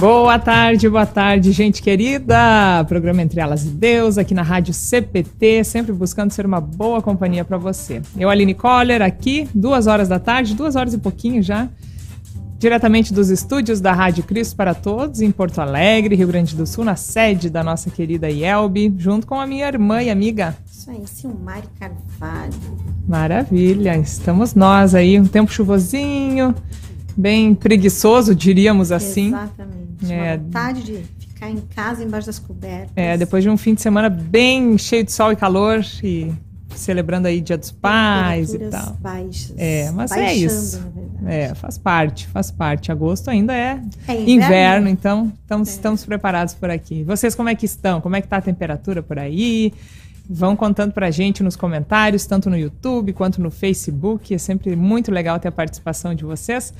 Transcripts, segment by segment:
Boa tarde, boa tarde, gente querida. Programa Entre Elas e Deus, aqui na Rádio CPT, sempre buscando ser uma boa companhia para você. Eu, Aline Coller, aqui, duas horas da tarde, duas horas e pouquinho já, diretamente dos estúdios da Rádio Cristo para Todos, em Porto Alegre, Rio Grande do Sul, na sede da nossa querida Yelbi, junto com a minha irmã e amiga. Isso aí, Silmari Carvalho. Maravilha, estamos nós aí, um tempo chuvosinho, bem preguiçoso, diríamos assim. Exatamente. É. Uma vontade de ficar em casa embaixo das cobertas. É, depois de um fim de semana bem cheio de sol e calor e celebrando aí Dia dos Pais e tal. baixas. É, mas é isso. É, faz parte, faz parte. Agosto ainda é, É inverno, inverno? então estamos, É. estamos preparados por aqui. Vocês como é que estão? Como é que tá a temperatura por aí? Vão contando pra gente nos comentários, tanto no YouTube quanto no Facebook. É sempre muito legal ter a participação de vocês.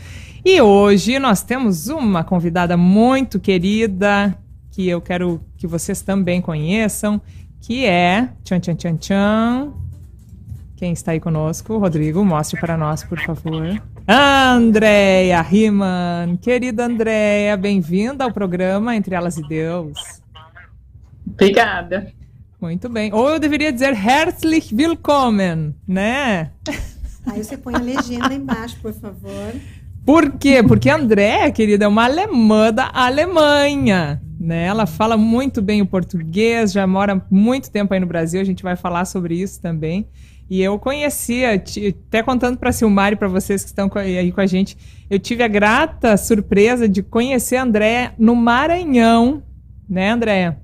E hoje nós temos uma convidada muito querida, que eu quero que vocês também conheçam, que é. Tchan, tchan, tchan, tchan. Quem está aí conosco? Rodrigo, mostre para nós, por favor. Andréia Riemann. Querida Andréia, bem-vinda ao programa Entre Elas e Deus. Obrigada. Muito bem. Ou eu deveria dizer herzlich willkommen, né? Aí você põe a legenda embaixo, por favor. Por quê? Porque a Andréia, querida, é uma alemã da Alemanha. Né? Ela fala muito bem o português, já mora muito tempo aí no Brasil, a gente vai falar sobre isso também. E eu conhecia, até contando para a Silmar e para vocês que estão aí com a gente, eu tive a grata surpresa de conhecer a Andréia no Maranhão, né, Andréia?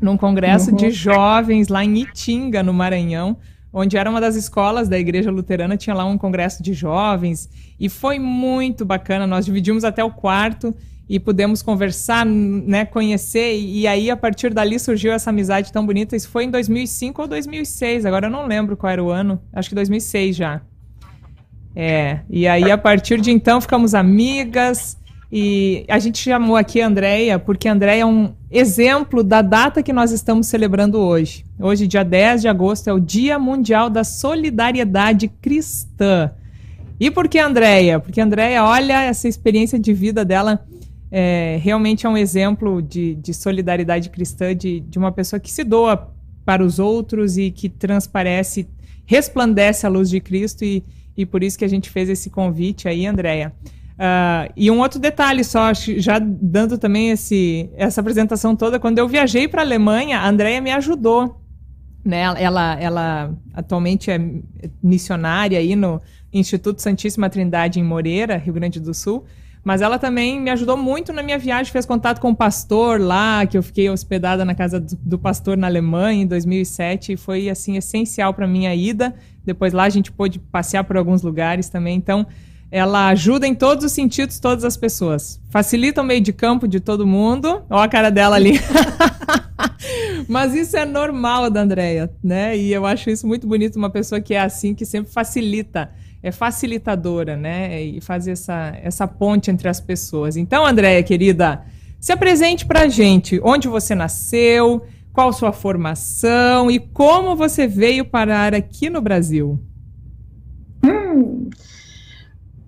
Num congresso Uhum. de jovens lá em Itinga, no Maranhão, onde era uma das escolas da Igreja Luterana, tinha lá um congresso de jovens, e foi muito bacana. Nós dividimos até o quarto e pudemos conversar, né, conhecer, e aí a partir dali surgiu essa amizade tão bonita. Isso foi em 2005 ou 2006, agora eu não lembro qual era o ano, acho que 2006 já. É, e aí a partir de então ficamos amigas e a gente chamou aqui a Andrea porque a Andrea é um exemplo da data que nós estamos celebrando hoje. Hoje, dia 10 de agosto, é o Dia Mundial da Solidariedade Cristã. E por que a Andrea? Porque a Andrea, olha, essa experiência de vida dela é, realmente é um exemplo de, de solidariedade cristã, de, de uma pessoa que se doa para os outros e que transparece, resplandece a luz de Cristo e, e por isso que a gente fez esse convite aí, Andréia. Ah, e um outro detalhe só, já dando também esse, essa apresentação toda, quando eu viajei para a Alemanha, a Andréia me ajudou. Né? Ela, ela atualmente é missionária aí no Instituto Santíssima Trindade em Moreira, Rio Grande do Sul. Mas ela também me ajudou muito na minha viagem, fez contato com o pastor lá, que eu fiquei hospedada na casa do, do pastor na Alemanha em 2007, e foi assim essencial para minha ida. Depois lá a gente pôde passear por alguns lugares também. Então, ela ajuda em todos os sentidos todas as pessoas. Facilita o meio de campo de todo mundo. Olha a cara dela ali. Mas isso é normal da Andrea, né? E eu acho isso muito bonito, uma pessoa que é assim, que sempre facilita, é facilitadora, né? E faz essa, essa ponte entre as pessoas. Então, Andréia, querida, se apresente pra gente. Onde você nasceu, qual sua formação e como você veio parar aqui no Brasil. Hum,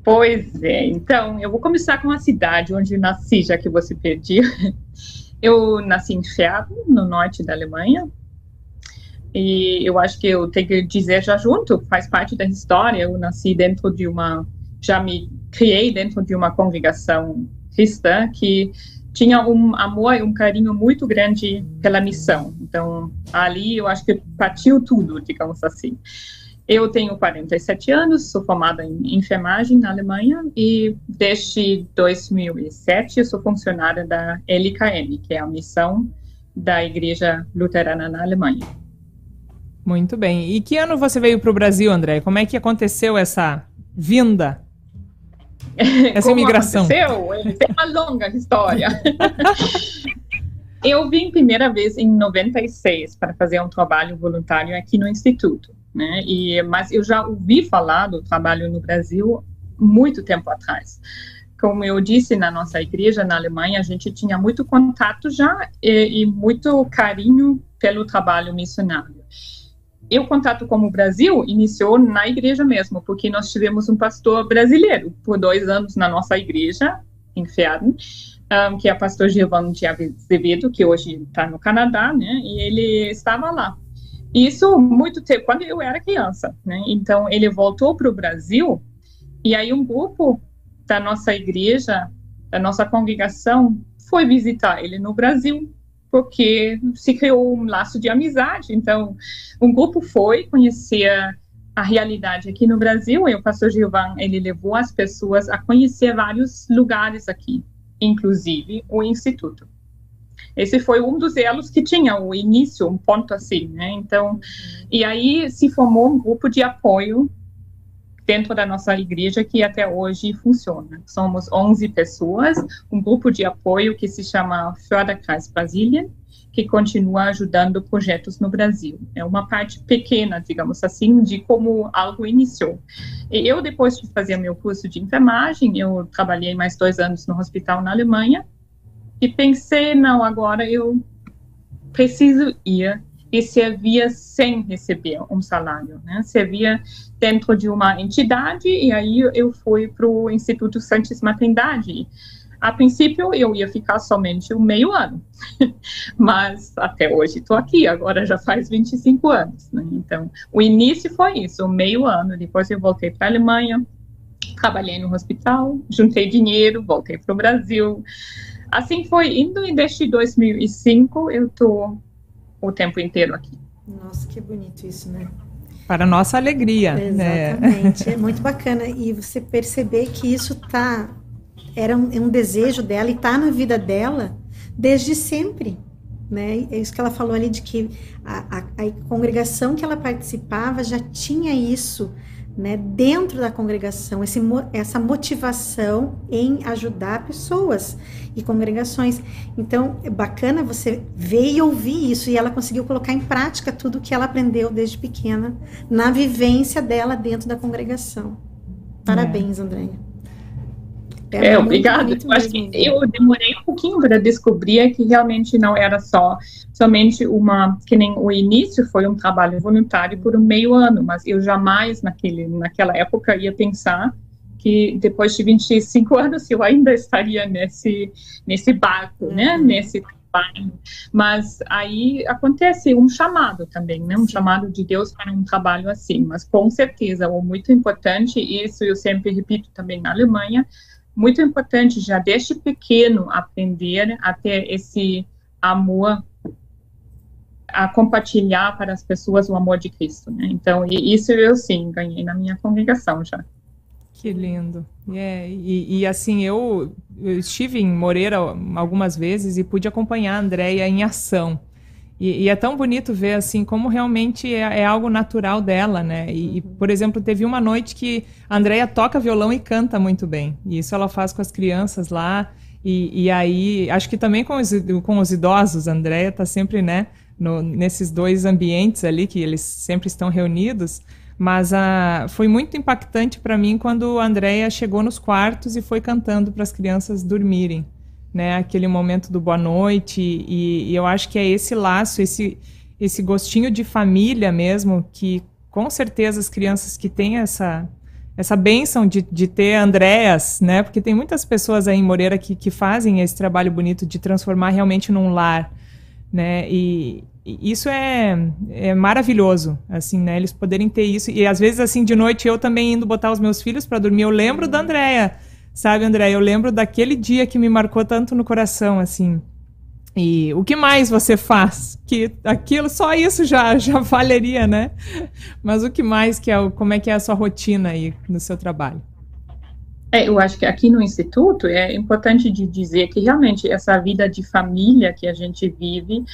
pois é, então eu vou começar com a cidade onde nasci, já que você pediu. Eu nasci em Pferd, no norte da Alemanha, e eu acho que eu tenho que dizer já junto, faz parte da história. Eu nasci dentro de uma, já me criei dentro de uma congregação cristã que tinha um amor e um carinho muito grande pela missão. Então, ali eu acho que partiu tudo, digamos assim. Eu tenho 47 anos, sou formada em enfermagem na Alemanha e desde 2007 eu sou funcionária da LKM, que é a missão da Igreja Luterana na Alemanha. Muito bem. E que ano você veio para o Brasil, André? Como é que aconteceu essa vinda? Essa Como imigração. aconteceu? É uma longa história. eu vim primeira vez em 96 para fazer um trabalho voluntário aqui no Instituto, né? E, mas eu já ouvi falar do trabalho no Brasil muito tempo atrás. Como eu disse, na nossa igreja na Alemanha, a gente tinha muito contato já e, e muito carinho pelo trabalho missionário. E o contato com o Brasil iniciou na igreja mesmo, porque nós tivemos um pastor brasileiro por dois anos na nossa igreja, em Pferden, um, que é o pastor Giovanni de Azevedo, que hoje está no Canadá, né? E ele estava lá. Isso muito tempo, quando eu era criança, né? Então, ele voltou para o Brasil e aí um grupo da nossa igreja, da nossa congregação, foi visitar ele no Brasil, porque se criou um laço de amizade. Então, um grupo foi conhecer a realidade aqui no Brasil e o pastor Gilvan, ele levou as pessoas a conhecer vários lugares aqui, inclusive o instituto. Esse foi um dos elos que tinha o início, um ponto assim, né? Então, e aí se formou um grupo de apoio dentro da nossa igreja que até hoje funciona. Somos 11 pessoas, um grupo de apoio que se chama Förderkreis Brasília, que continua ajudando projetos no Brasil. É uma parte pequena, digamos assim, de como algo iniciou. E eu, depois de fazer meu curso de enfermagem, eu trabalhei mais dois anos no hospital na Alemanha e pensei, não, agora eu preciso ir e servia sem receber um salário, né? Servia dentro de uma entidade e aí eu fui para o Instituto Santíssima Trindade a princípio, eu ia ficar somente um meio ano, mas até hoje estou aqui, agora já faz 25 anos. Né? Então, o início foi isso, um meio ano. Depois eu voltei para a Alemanha, trabalhei no hospital, juntei dinheiro, voltei para o Brasil. Assim foi indo e desde 2005 eu estou o tempo inteiro aqui. Nossa, que bonito isso, né? Para nossa alegria. Né? Exatamente, né? é muito bacana. E você perceber que isso está era um, um desejo dela e está na vida dela desde sempre. Né? É isso que ela falou ali de que a, a, a congregação que ela participava já tinha isso né, dentro da congregação, esse, essa motivação em ajudar pessoas e congregações. Então, é bacana você ver e ouvir isso, e ela conseguiu colocar em prática tudo que ela aprendeu desde pequena, na vivência dela dentro da congregação. Parabéns, é. Andréia. É, é obrigada. Eu acho que eu demorei um pouquinho para descobrir que realmente não era só somente uma, que nem o início foi um trabalho voluntário por um meio ano, mas eu jamais naquele, naquela época ia pensar que depois de 25 anos eu ainda estaria nesse nesse barco, né, uhum. nesse trabalho. Mas aí acontece um chamado também, né, um chamado de Deus para um trabalho assim. Mas com certeza, o muito importante, isso eu sempre repito também na Alemanha, muito importante já desde pequeno aprender a ter esse amor a compartilhar para as pessoas o amor de Cristo, né? Então, isso eu sim ganhei na minha congregação já. Que lindo. Yeah. E, e assim, eu, eu, estive em Moreira algumas vezes e pude acompanhar a Andrea em ação. E, e, é tão bonito ver assim como realmente é, é algo natural dela, né? E, e, por exemplo, teve uma noite que a Andrea toca violão e canta muito bem. E isso ela faz com as crianças lá. E, e aí, acho que também com os, com os idosos, a Andrea está sempre, né, no, nesses dois ambientes ali que eles sempre estão reunidos. Mas a, foi muito impactante para mim quando a Andrea chegou nos quartos e foi cantando para as crianças dormirem né? Aquele momento do boa noite e, e, eu acho que é esse laço, esse esse gostinho de família mesmo que com certeza as crianças que têm essa essa benção de, de ter Andréas, né? Porque tem muitas pessoas aí em Moreira que, que fazem esse trabalho bonito de transformar realmente num lar, né? E, e isso é, é maravilhoso, assim, né? Eles poderem ter isso. E às vezes, assim, de noite eu também indo botar os meus filhos para dormir, eu lembro da Andréia Sabe, André, eu lembro daquele dia que me marcou tanto no coração, assim. E o que mais você faz? Que aquilo, só isso já, já valeria, né? Mas o que mais que é, como é que é a sua rotina aí no seu trabalho? É, eu acho que aqui no Instituto é importante de dizer que realmente essa vida de família que a gente vive,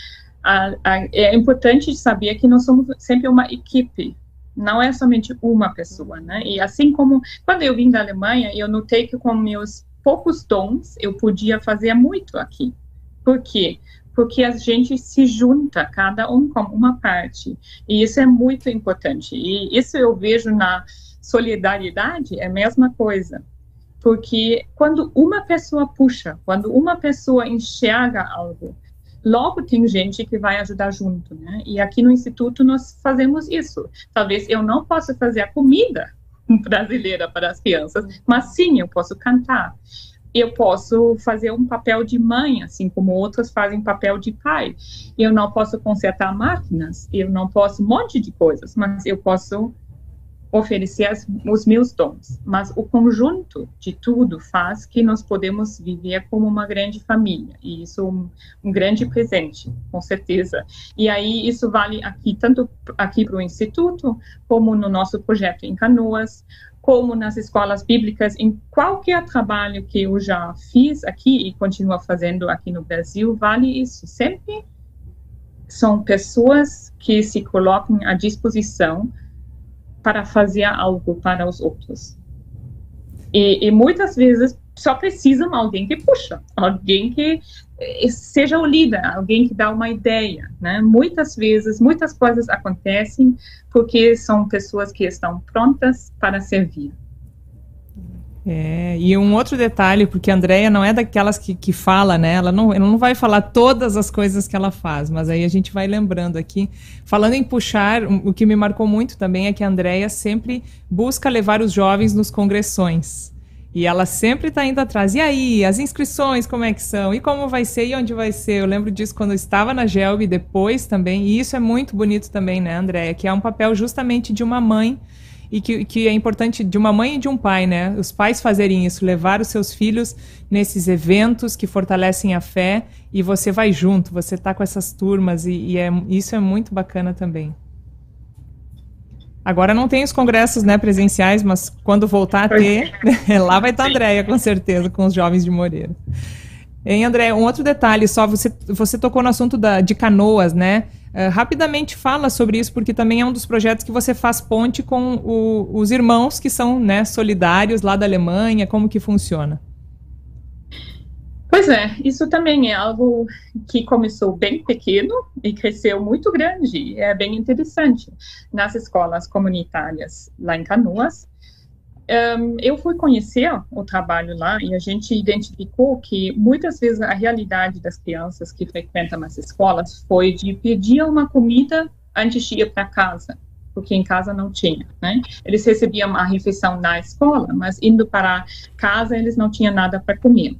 a, a, é importante saber que nós somos sempre uma equipe, não é somente uma pessoa, né? E assim como quando eu vim da Alemanha, eu notei que com meus poucos dons eu podia fazer muito aqui. Por quê? Porque a gente se junta, cada um com uma parte. E isso é muito importante. E isso eu vejo na solidariedade, é a mesma coisa. Porque quando uma pessoa puxa, quando uma pessoa enxerga algo, logo tem gente que vai ajudar junto, né? E aqui no Instituto nós fazemos isso. Talvez eu não possa fazer a comida brasileira para as crianças, mas sim, eu posso cantar. eu posso fazer um papel de mãe, assim como outras fazem papel de pai. Eu não posso consertar máquinas, eu não posso um monte de coisas, mas eu posso oferecer as, os meus dons. Mas o conjunto de tudo faz que nós podemos viver como uma grande família. E isso é um, um grande presente, com certeza. E aí isso vale aqui tanto aqui para o instituto como no nosso projeto em Canoas, como nas escolas bíblicas, em qualquer trabalho que eu já fiz aqui e continuo fazendo aqui no Brasil, vale isso. Sempre são pessoas que se colocam à disposição para fazer algo para os outros. E, e muitas vezes só precisam alguém que puxa, alguém que eh, seja o líder, alguém que dá uma ideia, né? Muitas vezes, muitas coisas acontecem porque são pessoas que estão prontas para servir. É, e um outro detalhe, porque a Andrea não é daquelas que, que fala, né? Ela não, ela não vai falar todas as coisas que ela faz, mas aí a gente vai lembrando aqui. Falando em puxar, o que me marcou muito também é que a Andrea sempre busca levar os jovens nos congressões. E ela sempre está indo atrás. E aí, as inscrições, como é que são? E como vai ser? E onde vai ser? Eu lembro disso quando eu estava na Gelb, depois também. E isso é muito bonito também, né, Andréia? Que é um papel justamente de uma mãe e que, que é importante de uma mãe e de um pai, né? Os pais fazerem isso, levar os seus filhos nesses eventos que fortalecem a fé e você vai junto, você está com essas turmas e, e é, isso é muito bacana também. Agora não tem os congressos né, presenciais, mas quando voltar a ter, lá vai estar a Andréia, com certeza, com os jovens de Moreira. Em André, um outro detalhe só, você, você tocou no assunto da, de canoas, né? Uh, rapidamente fala sobre isso, porque também é um dos projetos que você faz ponte com o, os irmãos que são né, solidários lá da Alemanha, como que funciona? Pois é, isso também é algo que começou bem pequeno e cresceu muito grande. É bem interessante. Nas escolas comunitárias lá em Canoas, um, eu fui conhecer o trabalho lá e a gente identificou que muitas vezes a realidade das crianças que frequentam as escolas foi de pedir uma comida antes de ir para casa porque em casa não tinha, né? Eles recebiam a refeição na escola, mas indo para casa eles não tinham nada para comer.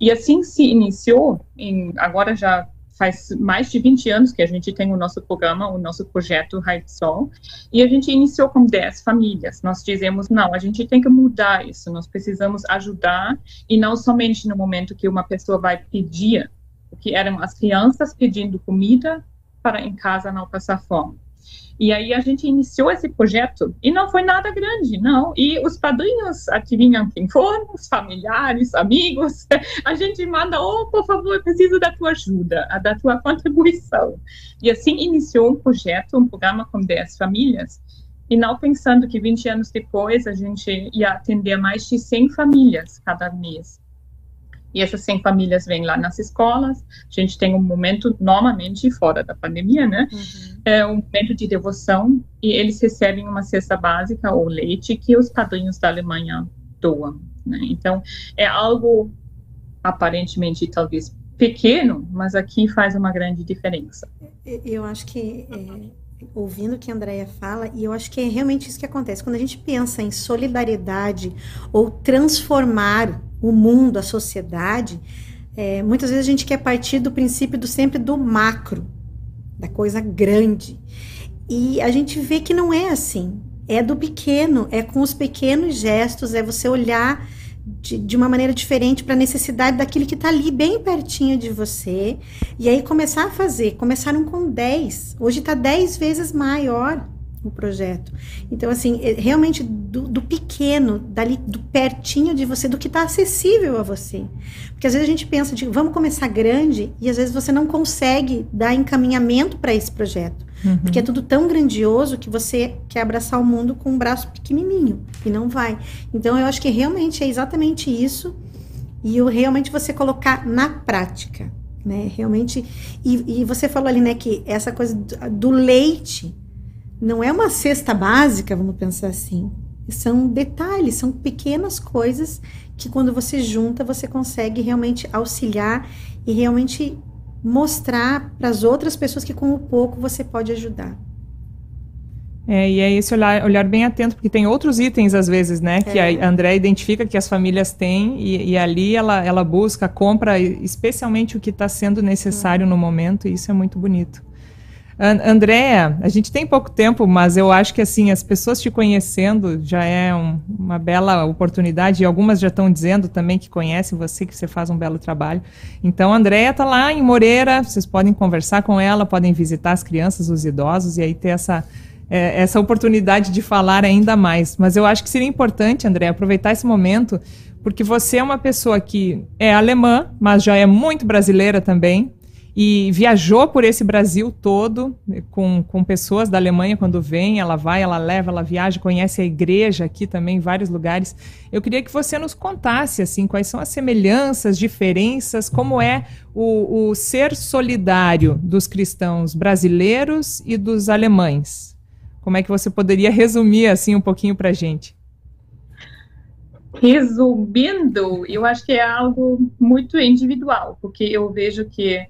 E assim se iniciou, em, agora já faz mais de 20 anos que a gente tem o nosso programa, o nosso projeto Raio de Sol, e a gente iniciou com 10 famílias. Nós dizemos, não, a gente tem que mudar isso, nós precisamos ajudar, e não somente no momento que uma pessoa vai pedir, porque eram as crianças pedindo comida para em casa não passar fome. E aí a gente iniciou esse projeto e não foi nada grande, não. E os padrinhos adivinham quem foram, os familiares, amigos. A gente manda, oh, por favor, preciso da tua ajuda, da tua contribuição. E assim iniciou um projeto, um programa com 10 famílias. E não pensando que 20 anos depois a gente ia atender mais de 100 famílias cada mês. E essas 100 famílias vêm lá nas escolas. A gente tem um momento, normalmente, fora da pandemia, né? Uhum. É um momento de devoção e eles recebem uma cesta básica ou leite que os padrinhos da Alemanha doam. Né? Então, é algo aparentemente talvez pequeno, mas aqui faz uma grande diferença. Eu acho que é, ouvindo o que a Andrea fala, e eu acho que é realmente isso que acontece. Quando a gente pensa em solidariedade ou transformar o mundo, a sociedade, é, muitas vezes a gente quer partir do princípio do sempre do macro, da coisa grande. E a gente vê que não é assim. É do pequeno, é com os pequenos gestos, é você olhar de, de uma maneira diferente para a necessidade daquele que está ali bem pertinho de você. E aí começar a fazer. Começaram com 10, hoje está 10 vezes maior o projeto. Então, assim, é realmente do, do, pequeno, dali, do pertinho de você, do que está acessível a você. Porque às vezes a gente pensa de vamos começar grande e às vezes você não consegue dar encaminhamento para esse projeto. Uhum. Porque é tudo tão grandioso que você quer abraçar o mundo com um braço pequenininho e não vai. Então, eu acho que realmente é exatamente isso. E eu, realmente você colocar na prática. Né, realmente, e, e você falou ali, né, que essa coisa do, do leite, não é uma cesta básica, vamos pensar assim. São detalhes, são pequenas coisas que quando você junta, você consegue realmente auxiliar e realmente mostrar para as outras pessoas que com o pouco você pode ajudar. É, e é esse olhar, olhar bem atento, porque tem outros itens, às vezes, né? Que é. a André identifica que as famílias têm e, e, ali ela, ela busca, compra especialmente o que está sendo necessário no momento, e isso é muito bonito. Andréa, a gente tem pouco tempo, mas eu acho que assim as pessoas te conhecendo já é um, uma bela oportunidade e algumas já estão dizendo também que conhecem você, que você faz um belo trabalho. Então, a Andréa está lá em Moreira, vocês podem conversar com ela, podem visitar as crianças, os idosos e aí ter essa é, essa oportunidade de falar ainda mais. Mas eu acho que seria importante, André, aproveitar esse momento, porque você é uma pessoa que é alemã, mas já é muito brasileira também e viajou por esse Brasil todo com, com pessoas da Alemanha quando vem, ela vai, ela leva, ela viaja, conhece a igreja aqui também em vários lugares. Eu queria que você nos contasse assim quais são as semelhanças, diferenças, como é o, o ser solidário dos cristãos brasileiros e dos alemães. Como é que você poderia resumir assim um pouquinho para a gente? Resumindo, eu acho que é algo muito individual, porque eu vejo que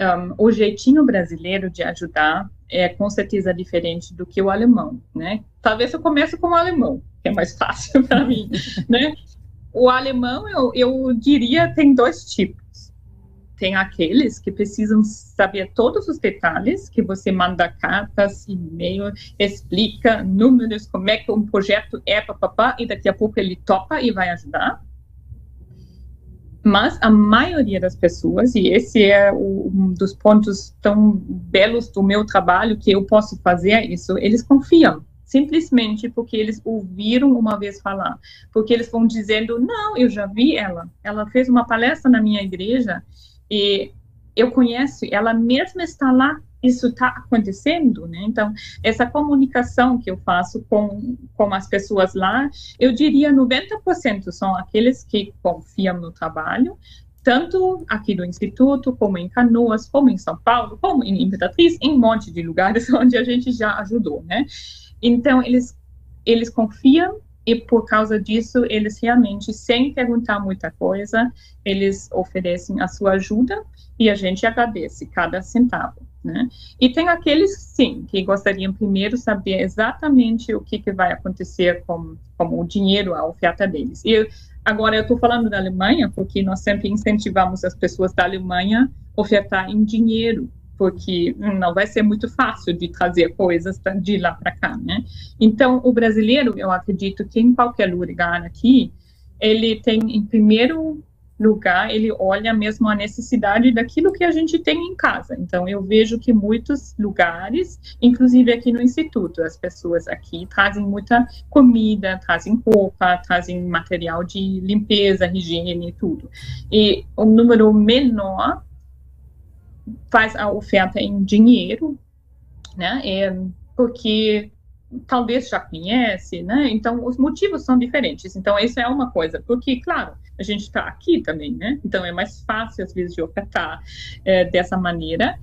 um, o jeitinho brasileiro de ajudar é com certeza diferente do que o alemão, né? Talvez eu comece com o alemão, que é mais fácil para mim, né? O alemão, eu, eu diria, tem dois tipos. Tem aqueles que precisam saber todos os detalhes, que você manda cartas, e-mail, explica números, como é que um projeto é, papapá, e daqui a pouco ele topa e vai ajudar. Mas a maioria das pessoas, e esse é o, um dos pontos tão belos do meu trabalho, que eu posso fazer isso, eles confiam simplesmente porque eles ouviram uma vez falar, porque eles vão dizendo, não, eu já vi ela, ela fez uma palestra na minha igreja e eu conheço, ela mesma está lá isso está acontecendo, né? Então, essa comunicação que eu faço com, com as pessoas lá, eu diria 90% são aqueles que confiam no trabalho, tanto aqui do Instituto, como em Canoas, como em São Paulo, como em Imperatriz, em um monte de lugares onde a gente já ajudou, né? Então, eles, eles confiam e por causa disso, eles realmente, sem perguntar muita coisa, eles oferecem a sua ajuda e a gente agradece cada centavo. Né? E tem aqueles, sim, que gostariam primeiro saber exatamente o que, que vai acontecer com, com o dinheiro, a oferta deles. E agora eu estou falando da Alemanha, porque nós sempre incentivamos as pessoas da Alemanha a ofertar em dinheiro, porque não vai ser muito fácil de trazer coisas de lá para cá, né? Então, o brasileiro, eu acredito que em qualquer lugar aqui, ele tem, em primeiro lugar, ele olha mesmo a necessidade daquilo que a gente tem em casa. Então, eu vejo que muitos lugares, inclusive aqui no Instituto, as pessoas aqui trazem muita comida, trazem roupa, trazem material de limpeza, higiene e tudo. E o número menor faz a oferta em dinheiro, né? É porque talvez já conhece, né? Então, os motivos são diferentes. Então, isso é uma coisa, porque, claro, a gente está aqui também, né? Então, é mais fácil, às vezes, de ofertar é, dessa maneira.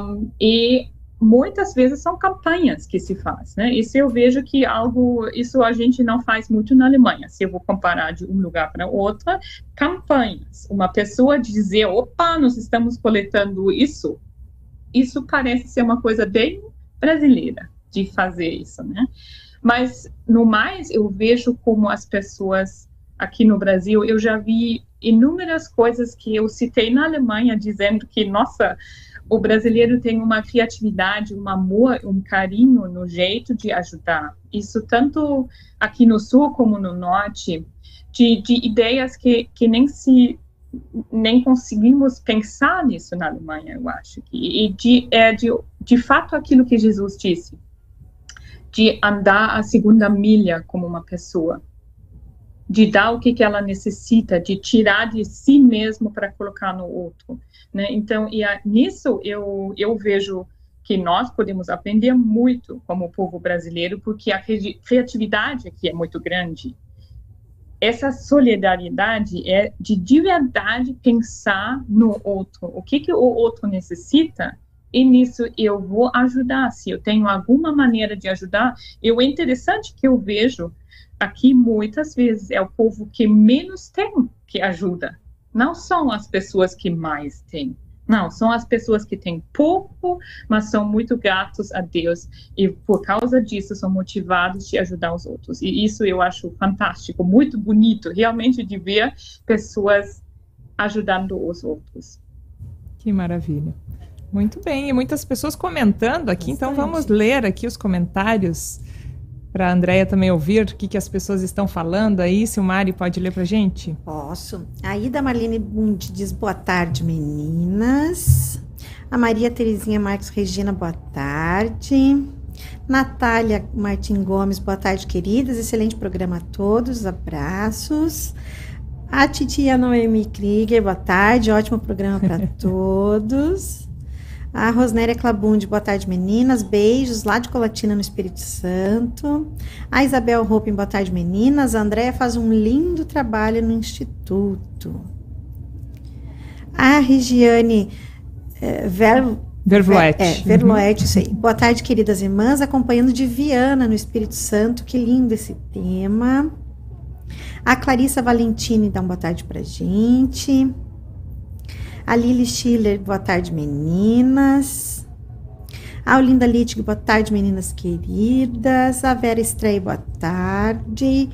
Um, e muitas vezes são campanhas que se faz, né? Isso eu vejo que algo, isso a gente não faz muito na Alemanha. Se eu vou comparar de um lugar para outro, campanhas. Uma pessoa dizer, opa, nós estamos coletando isso, isso parece ser uma coisa bem brasileira de fazer isso, né? Mas no mais, eu vejo como as pessoas aqui no Brasil, eu já vi inúmeras coisas que eu citei na Alemanha dizendo que, nossa, o brasileiro tem uma criatividade, um amor, um carinho no jeito de ajudar. Isso tanto aqui no sul como no norte, de, de ideias que, que nem se nem conseguimos pensar nisso na Alemanha, eu acho. E de, é de, de fato aquilo que Jesus disse de andar a segunda milha como uma pessoa, de dar o que, que ela necessita, de tirar de si mesmo para colocar no outro, né? Então, e a, nisso eu eu vejo que nós podemos aprender muito como povo brasileiro, porque a criatividade aqui é muito grande. Essa solidariedade é de de verdade pensar no outro, o que que o outro necessita e nisso eu vou ajudar. Se eu tenho alguma maneira de ajudar, eu é interessante que eu vejo aqui muitas vezes é o povo que menos tem que ajuda, não são as pessoas que mais têm. Não, são as pessoas que têm pouco, mas são muito gratos a Deus e por causa disso são motivados de ajudar os outros. E isso eu acho fantástico, muito bonito, realmente de ver pessoas ajudando os outros. Que maravilha. Muito bem, e muitas pessoas comentando aqui, Bastante. então vamos ler aqui os comentários para a Andrea também ouvir o que, que as pessoas estão falando aí. Se o Mari pode ler para gente? Posso. A Ida Marlene Bund diz boa tarde, meninas. A Maria Terezinha Marques Regina, boa tarde. Natália Martim Gomes, boa tarde, queridas. Excelente programa a todos. Abraços. A titia Noemi Krieger, boa tarde. Ótimo programa para todos. A Rosnéria Clabundi, boa tarde, meninas. Beijos lá de Colatina, no Espírito Santo. A Isabel Ropin, boa tarde, meninas. A Andréia faz um lindo trabalho no Instituto. A Regiane é, Ver, Vervloete. É, uhum. isso aí. Boa tarde, queridas irmãs. Acompanhando de Viana, no Espírito Santo. Que lindo esse tema. A Clarissa Valentini dá uma boa tarde pra gente. A Lili Schiller, boa tarde, meninas. A Olinda Littig, boa tarde, meninas queridas. A Vera Estreia, boa tarde.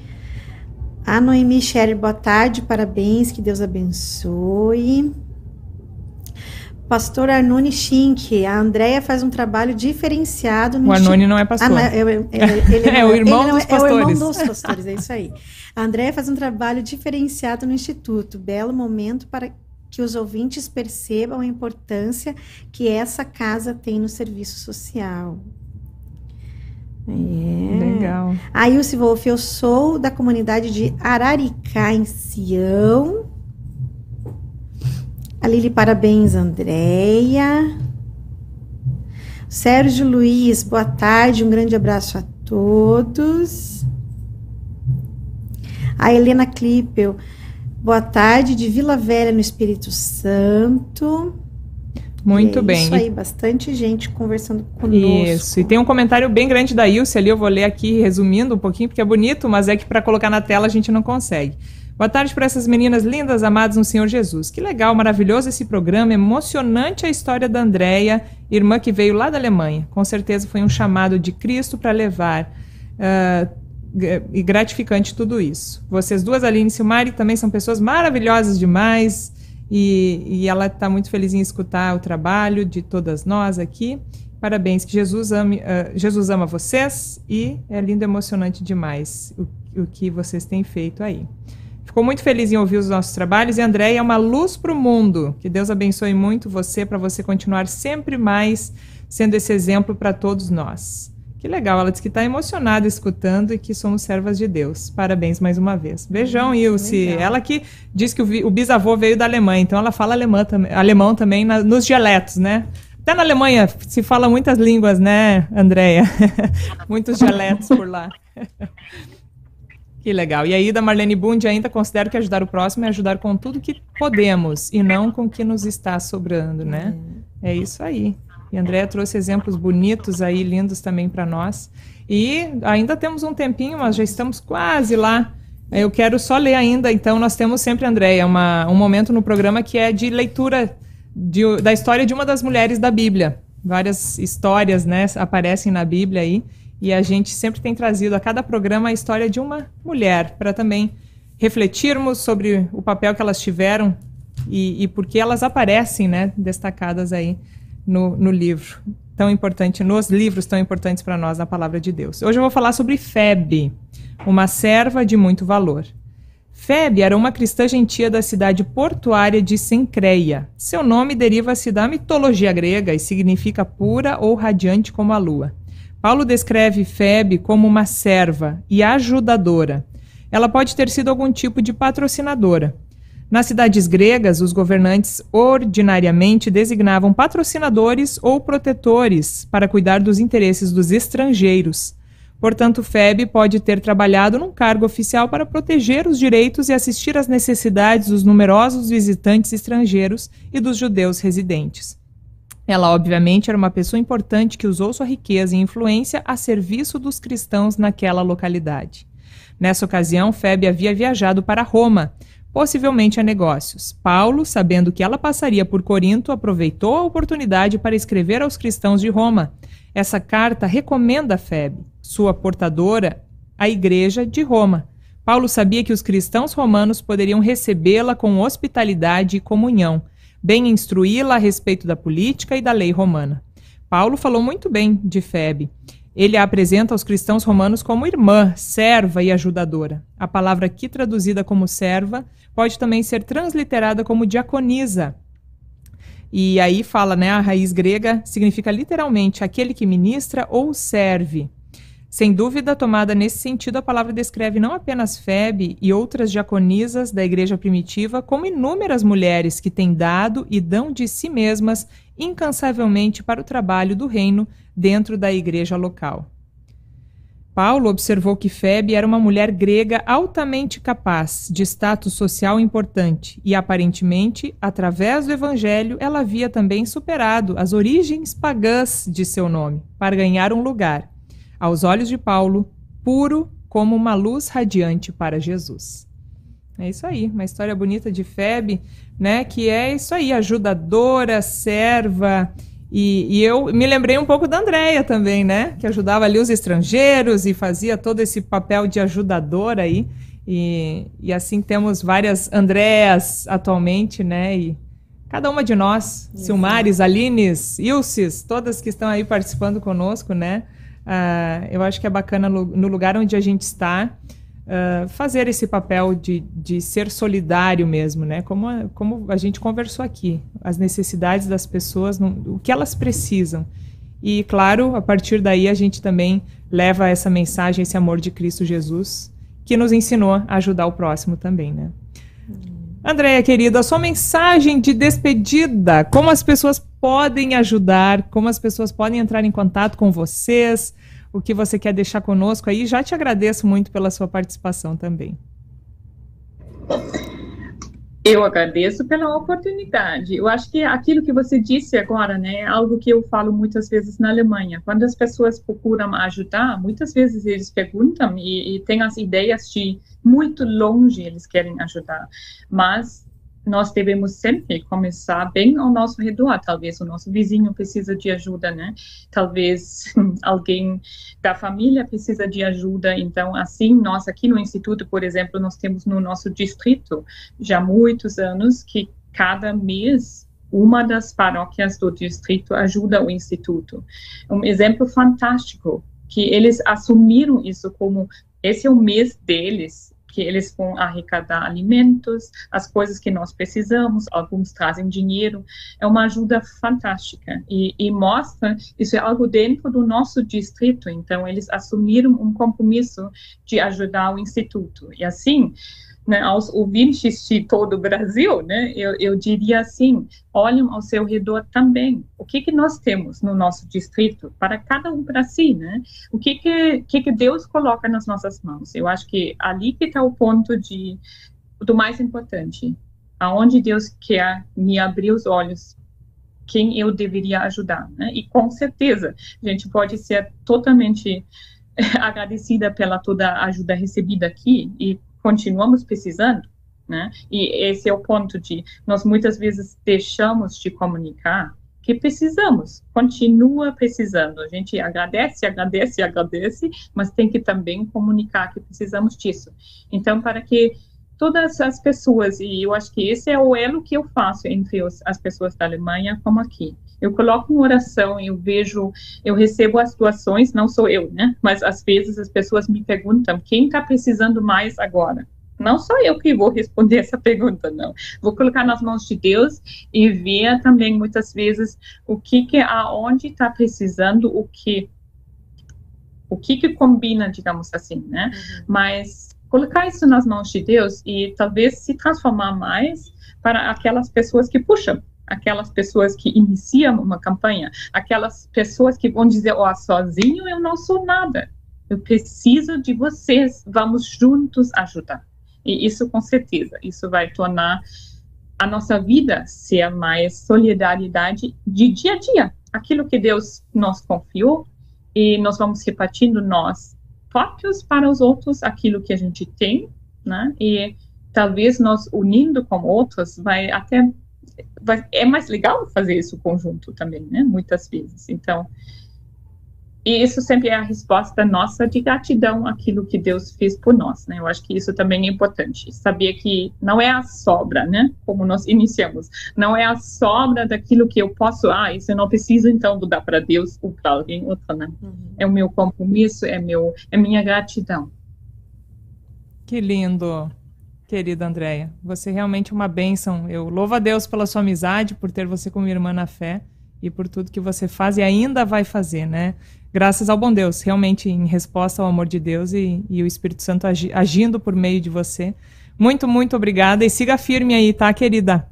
A Noemi Scherer, boa tarde, parabéns, que Deus abençoe. Pastor Arnone Schink, a Andrea faz um trabalho diferenciado no O Arnone não é pastor. Ah, não, é, é, é, é, o irmão dos pastores. É o irmão dos pastores, é isso aí. A Andrea faz um trabalho diferenciado no Instituto. Belo momento para que os ouvintes percebam a importância que essa casa tem no serviço social. É. Legal. A Ilse Wolf, eu sou da comunidade de Araricá, em Sião. A Lili, parabéns, Andréia. Sérgio Luiz, boa tarde, um grande abraço a todos. A Helena Klippel, Boa tarde, de Vila Velha, no Espírito Santo. Muito é bem. Isso aí, bastante gente conversando conosco. Isso, e tem um comentário bem grande da Ilse ali, eu vou ler aqui resumindo um pouquinho, porque é bonito, mas é que para colocar na tela a gente não consegue. Boa tarde para essas meninas lindas, amadas no Senhor Jesus. Que legal, maravilhoso esse programa, emocionante a história da Andréia, irmã que veio lá da Alemanha. Com certeza foi um chamado de Cristo para levar uh, e gratificante tudo isso. Vocês duas, Aline e Silmari, também são pessoas maravilhosas demais e, e ela está muito feliz em escutar o trabalho de todas nós aqui. Parabéns, que Jesus, ame, uh, Jesus ama vocês e é lindo emocionante demais o, o que vocês têm feito aí. Ficou muito feliz em ouvir os nossos trabalhos e Andréia é uma luz para o mundo. Que Deus abençoe muito você para você continuar sempre mais sendo esse exemplo para todos nós. Que legal, ela disse que está emocionada escutando e que somos servas de Deus. Parabéns mais uma vez. Beijão, hum, Ilse. Ela que diz que o, o, bisavô veio da Alemanha, então ela fala alemã, alemão também na, nos dialetos, né? Até na Alemanha se fala muitas línguas, né, Andréia? Muitos dialetos por lá. que legal. E aí, da Marlene Bund, ainda considero que ajudar o próximo é ajudar com tudo que podemos e não com o que nos está sobrando, né? É isso aí. E a Andrea trouxe exemplos bonitos aí, lindos também para nós. E ainda temos um tempinho, mas já estamos quase lá. Eu quero só ler ainda, então nós temos sempre, Andréia, um momento no programa que é de leitura de, da história de uma das mulheres da Bíblia. Várias histórias né, aparecem na Bíblia aí, e a gente sempre tem trazido a cada programa a história de uma mulher, para também refletirmos sobre o papel que elas tiveram e, e por que elas aparecem né, destacadas aí no, no livro tão importante, nos livros tão importantes para nós na palavra de Deus. Hoje eu vou falar sobre Febe, uma serva de muito valor. Febe era uma cristã gentia da cidade portuária de Sencreia. Seu nome deriva-se da mitologia grega e significa pura ou radiante como a lua. Paulo descreve Febe como uma serva e ajudadora. Ela pode ter sido algum tipo de patrocinadora. Nas cidades gregas, os governantes ordinariamente designavam patrocinadores ou protetores para cuidar dos interesses dos estrangeiros. Portanto, Febe pode ter trabalhado num cargo oficial para proteger os direitos e assistir às necessidades dos numerosos visitantes estrangeiros e dos judeus residentes. Ela, obviamente, era uma pessoa importante que usou sua riqueza e influência a serviço dos cristãos naquela localidade. Nessa ocasião, Febe havia viajado para Roma possivelmente a negócios. Paulo, sabendo que ela passaria por Corinto, aproveitou a oportunidade para escrever aos cristãos de Roma. Essa carta recomenda a Febe, sua portadora, à igreja de Roma. Paulo sabia que os cristãos romanos poderiam recebê-la com hospitalidade e comunhão, bem instruí-la a respeito da política e da lei romana. Paulo falou muito bem de Febe. Ele a apresenta aos cristãos romanos como irmã, serva e ajudadora. A palavra aqui traduzida como serva pode também ser transliterada como diaconisa. E aí fala, né, a raiz grega significa literalmente aquele que ministra ou serve. Sem dúvida, tomada nesse sentido, a palavra descreve não apenas Febe e outras diaconisas da igreja primitiva, como inúmeras mulheres que têm dado e dão de si mesmas incansavelmente para o trabalho do reino dentro da igreja local. Paulo observou que Febe era uma mulher grega altamente capaz, de status social importante, e aparentemente, através do evangelho, ela havia também superado as origens pagãs de seu nome, para ganhar um lugar, aos olhos de Paulo, puro como uma luz radiante para Jesus. É isso aí, uma história bonita de Febe, né? Que é isso aí, ajudadora, serva. E, e, eu me lembrei um pouco da Andréia também, né? Que ajudava ali os estrangeiros e fazia todo esse papel de ajudadora aí. E, e assim temos várias Andréas atualmente, né? E cada uma de nós, Isso. Silmares, Alines, Ilses, todas que estão aí participando conosco, né? Uh, eu acho que é bacana no lugar onde a gente está uh, fazer esse papel de, de ser solidário mesmo, né? Como a, como a gente conversou aqui, as necessidades das pessoas, o que elas precisam. E, claro, a partir daí a gente também leva essa mensagem, esse amor de Cristo Jesus, que nos ensinou a ajudar o próximo também, né? Andréia, querida, a sua mensagem de despedida, como as pessoas podem ajudar, como as pessoas podem entrar em contato com vocês, o que você quer deixar conosco aí. Já te agradeço muito pela sua participação também. Eu agradeço pela oportunidade. Eu acho que aquilo que você disse agora, né, é algo que eu falo muitas vezes na Alemanha. Quando as pessoas procuram ajudar, muitas vezes eles perguntam e, e têm as ideias de muito longe eles querem ajudar. Mas nós devemos sempre começar bem ao nosso redor. Talvez o nosso vizinho precisa de ajuda, né? Talvez alguém da família precisa de ajuda. Então, assim, nós aqui no Instituto, por exemplo, nós temos no nosso distrito já muitos anos que cada mês uma das paróquias do distrito ajuda o Instituto. Um exemplo fantástico que eles assumiram isso como esse é o mês deles que eles vão arrecadar alimentos, as coisas que nós precisamos, alguns trazem dinheiro, é uma ajuda fantástica. E, e mostra isso é algo dentro do nosso distrito, então eles assumiram um compromisso de ajudar o instituto. E assim né, aos ouvintes de todo o Brasil, né, eu, eu diria assim, olhem ao seu redor também. O que que nós temos no nosso distrito para cada um para si, né? O que que, que que Deus coloca nas nossas mãos? Eu acho que ali que está o ponto de do mais importante, aonde Deus quer me abrir os olhos quem eu deveria ajudar, né? E com certeza a gente pode ser totalmente agradecida pela toda a ajuda recebida aqui e continuamos precisando, né? E esse é o ponto de nós muitas vezes deixamos de comunicar que precisamos, continua precisando. A gente agradece, agradece, agradece, mas tem que também comunicar que precisamos disso. Então, para que todas as pessoas, e eu acho que esse é o elo que eu faço entre os, as pessoas da Alemanha como aqui. Eu coloco uma oração, eu vejo, eu recebo as doações, não sou eu, né? Mas às vezes as pessoas me perguntam quem está precisando mais agora. Não sou eu que vou responder essa pergunta, não. Vou colocar nas mãos de Deus e ver também muitas vezes o que que aonde está precisando, o que o que que combina, digamos assim, né? Uhum. Mas colocar isso nas mãos de Deus e talvez se transformar mais para aquelas pessoas que puxam aquelas pessoas que iniciam uma campanha, aquelas pessoas que vão dizer, ó, oh, sozinho eu não sou nada, eu preciso de vocês, vamos juntos ajudar. E isso, com certeza, isso vai tornar a nossa vida ser mais solidariedade de dia a dia. Aquilo que Deus nos confiou e nós vamos repartindo nós próprios para os outros aquilo que a gente tem, né? E talvez nós unindo com outros vai até vai, é mais legal fazer isso conjunto também, né? Muitas vezes. Então, e isso sempre é a resposta nossa de gratidão àquilo que Deus fez por nós, né? Eu acho que isso também é importante. Saber que não é a sobra, né? Como nós iniciamos. Não é a sobra daquilo que eu posso, ah, isso eu não preciso então dar para Deus ou para alguém outro, né? Uhum. É o meu compromisso, é, meu, é minha gratidão. Que lindo, querida Andréia. Você é realmente uma bênção. Eu louvo a Deus pela sua amizade, por ter você como irmã na fé e por tudo que você faz e ainda vai fazer, né? graças ao bom Deus, realmente em resposta ao amor de Deus e, e o Espírito Santo agi, agindo por meio de você. Muito, muito obrigada e siga firme aí, tá, querida?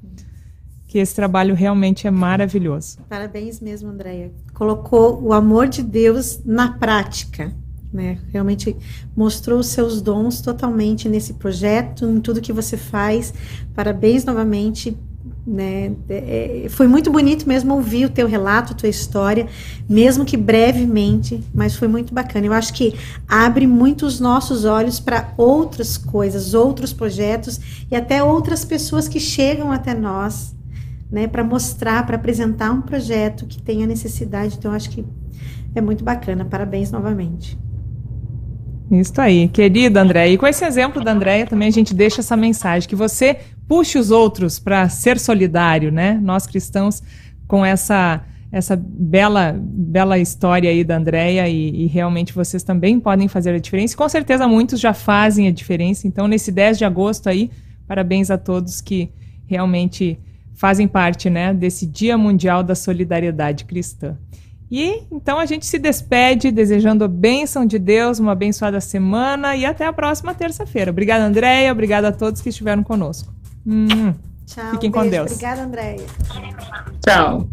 Que esse trabalho realmente é maravilhoso. Parabéns mesmo, Andréia. Colocou o amor de Deus na prática. Né? Realmente mostrou os seus dons totalmente nesse projeto, em tudo que você faz. Parabéns novamente né? É, é, foi muito bonito mesmo ouvir o teu relato, a tua história, mesmo que brevemente, mas foi muito bacana. Eu acho que abre muito os nossos olhos para outras coisas, outros projetos e até outras pessoas que chegam até nós, né, para mostrar, para apresentar um projeto que tenha necessidade. Então, eu acho que é muito bacana. Parabéns novamente. Isso aí, querida Andréia. E com esse exemplo da Andréia também a gente deixa essa mensagem, que você puxe os outros para ser solidário, né? Nós cristãos, com essa essa bela bela história aí da Andréia e, e, realmente vocês também podem fazer a diferença. E com certeza muitos já fazem a diferença. Então, nesse 10 de agosto aí, parabéns a todos que realmente fazem parte né, desse Dia Mundial da Solidariedade Cristã. E então a gente se despede desejando a bênção de Deus, uma abençoada semana e até a próxima terça-feira. Obrigada, Andréia. Obrigada a todos que estiveram conosco. Hum, Tchau. Fiquem beijo. com Deus. Obrigada, Andréia. Tchau.